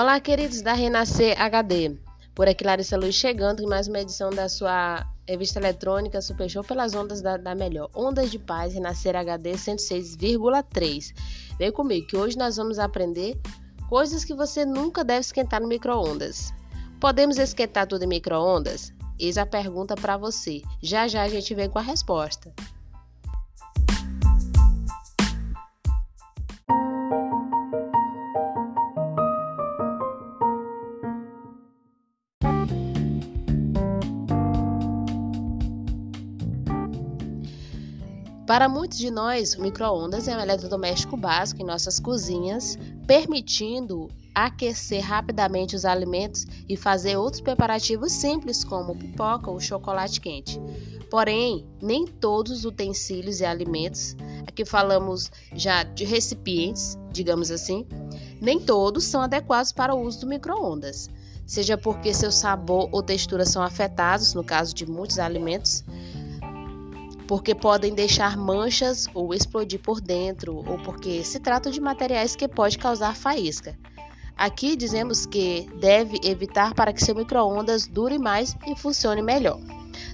Olá, queridos da Renascer HD. Por aqui, Larissa Luz chegando em mais uma edição da sua revista eletrônica Super Show pelas ondas da, da melhor. Ondas de Paz Renascer HD 106,3. Vem comigo que hoje nós vamos aprender coisas que você nunca deve esquentar no micro-ondas. Podemos esquentar tudo em micro-ondas? Eis a pergunta para você. Já já a gente vem com a resposta. Para muitos de nós, o micro-ondas é um eletrodoméstico básico em nossas cozinhas, permitindo aquecer rapidamente os alimentos e fazer outros preparativos simples, como pipoca ou chocolate quente. Porém, nem todos os utensílios e alimentos, aqui falamos já de recipientes, digamos assim, nem todos são adequados para o uso do micro-ondas. Seja porque seu sabor ou textura são afetados, no caso de muitos alimentos, porque podem deixar manchas ou explodir por dentro, ou porque se trata de materiais que pode causar faísca. Aqui dizemos que deve evitar para que seu micro-ondas dure mais e funcione melhor.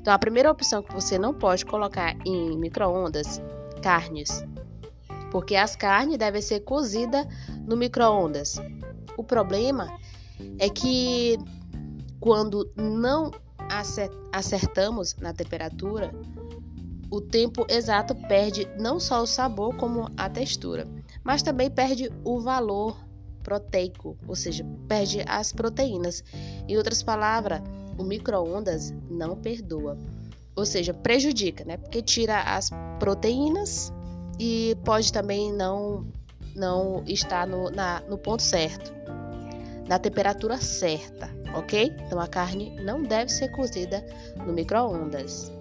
Então, a primeira opção que você não pode colocar em micro-ondas, carnes, porque as carnes devem ser cozidas no micro-ondas. O problema é que quando não acertamos na temperatura, o tempo exato perde não só o sabor, como a textura, mas também perde o valor proteico, ou seja, perde as proteínas. Em outras palavras, o micro-ondas não perdoa, ou seja, prejudica, né? Porque tira as proteínas e pode também não, não estar no, na, no ponto certo, na temperatura certa, ok? Então a carne não deve ser cozida no micro-ondas.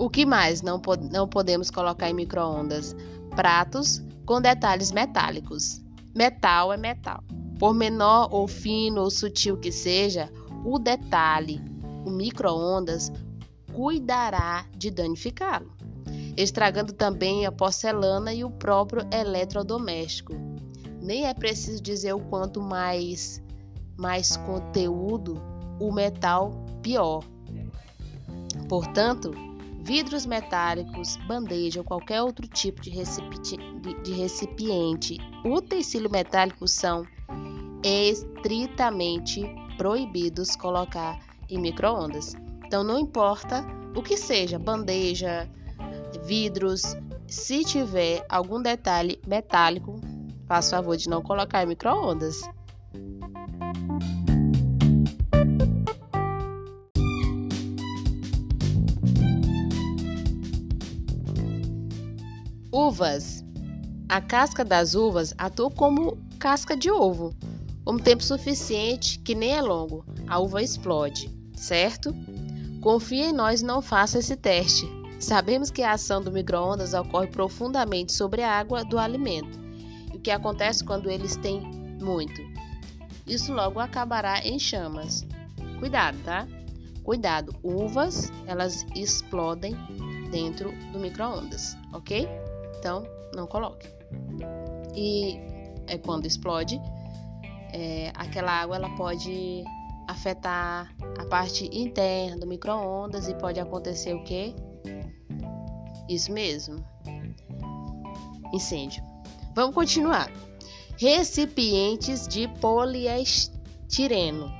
O que mais não, não podemos colocar em micro-ondas? Pratos com detalhes metálicos. Metal é metal. Por menor ou fino ou sutil que seja, o detalhe, o micro-ondas, cuidará de danificá-lo, estragando também a porcelana e o próprio eletrodoméstico. Nem é preciso dizer o quanto mais mais conteúdo o metal, pior. Portanto, vidros metálicos, bandeja ou qualquer outro tipo de recipiente, utensílio metálico são estritamente proibidos colocar em microondas. Então não importa o que seja, bandeja, vidros, se tiver algum detalhe metálico, faça favor de não colocar em microondas. Uvas. A casca das uvas atua como casca de ovo. Um tempo suficiente, que nem é longo, a uva explode, certo? Confie em nós e não faça esse teste. Sabemos que a ação do micro-ondas ocorre profundamente sobre a água do alimento. E o que acontece quando eles têm muito? Isso logo acabará em chamas. Cuidado, tá? Cuidado, uvas, elas explodem dentro do micro-ondas, ok? Então, não coloque. E é quando explode, é, aquela água ela pode afetar a parte interna do micro-ondas e pode acontecer o que? Isso mesmo. Incêndio. Vamos continuar. Recipientes de poliestireno.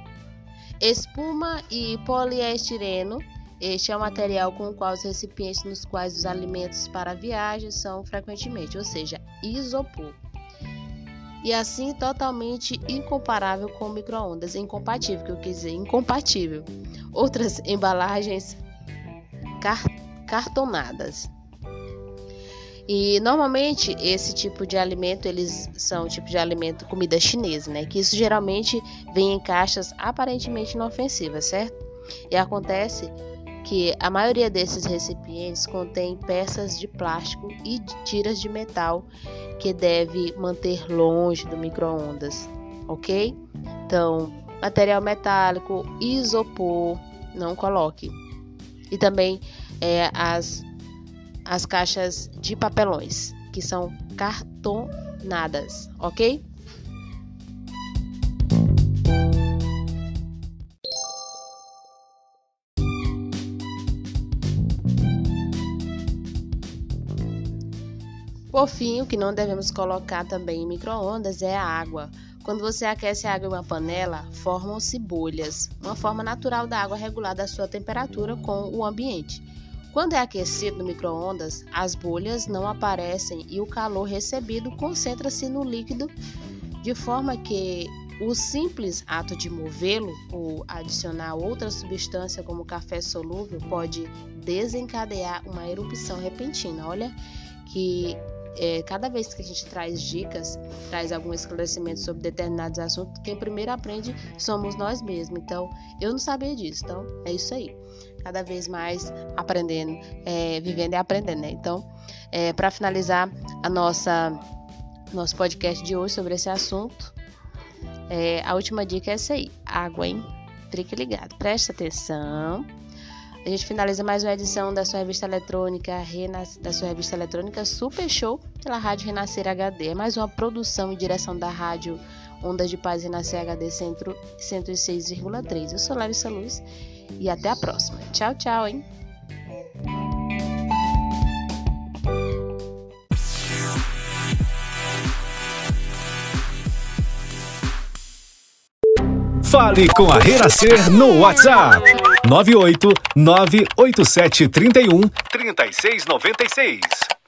Espuma e poliestireno este é o material com o qual os recipientes nos quais os alimentos para viagem são frequentemente, ou seja, isopor. E assim totalmente incomparável com micro-ondas, incompatível, que eu quis dizer, incompatível. Outras embalagens car cartonadas. E normalmente esse tipo de alimento, eles são tipo de alimento comida chinesa, né? Que isso geralmente vem em caixas aparentemente inofensivas, certo? E acontece que a maioria desses recipientes contém peças de plástico e tiras de metal que deve manter longe do micro-ondas, ok? Então, material metálico, isopor, não coloque. e também é, as, as caixas de papelões, que são cartonadas, ok? Por fim, o que não devemos colocar também em micro-ondas é a água. Quando você aquece a água em uma panela, formam-se bolhas, uma forma natural da água regulada a sua temperatura com o ambiente. Quando é aquecido no micro-ondas, as bolhas não aparecem e o calor recebido concentra-se no líquido, de forma que o simples ato de movê-lo ou adicionar outra substância como café solúvel pode desencadear uma erupção repentina. Olha que é, cada vez que a gente traz dicas, traz algum esclarecimento sobre determinados assuntos, quem primeiro aprende somos nós mesmos. Então, eu não sabia disso. Então, é isso aí. Cada vez mais aprendendo, é, vivendo e aprendendo, né? Então, é, para finalizar a nossa nosso podcast de hoje sobre esse assunto, é, a última dica é essa aí: água, hein? Fique ligado, presta atenção. A gente finaliza mais uma edição da sua revista eletrônica, da sua revista eletrônica Super Show pela Rádio Renascer HD. É mais uma produção e direção da Rádio Ondas de Paz Renascer HD Centro 106,3. Eu sou Larissa Luz e até a próxima. Tchau, tchau, hein? Fale com a Renascer no WhatsApp 98 98731 3696.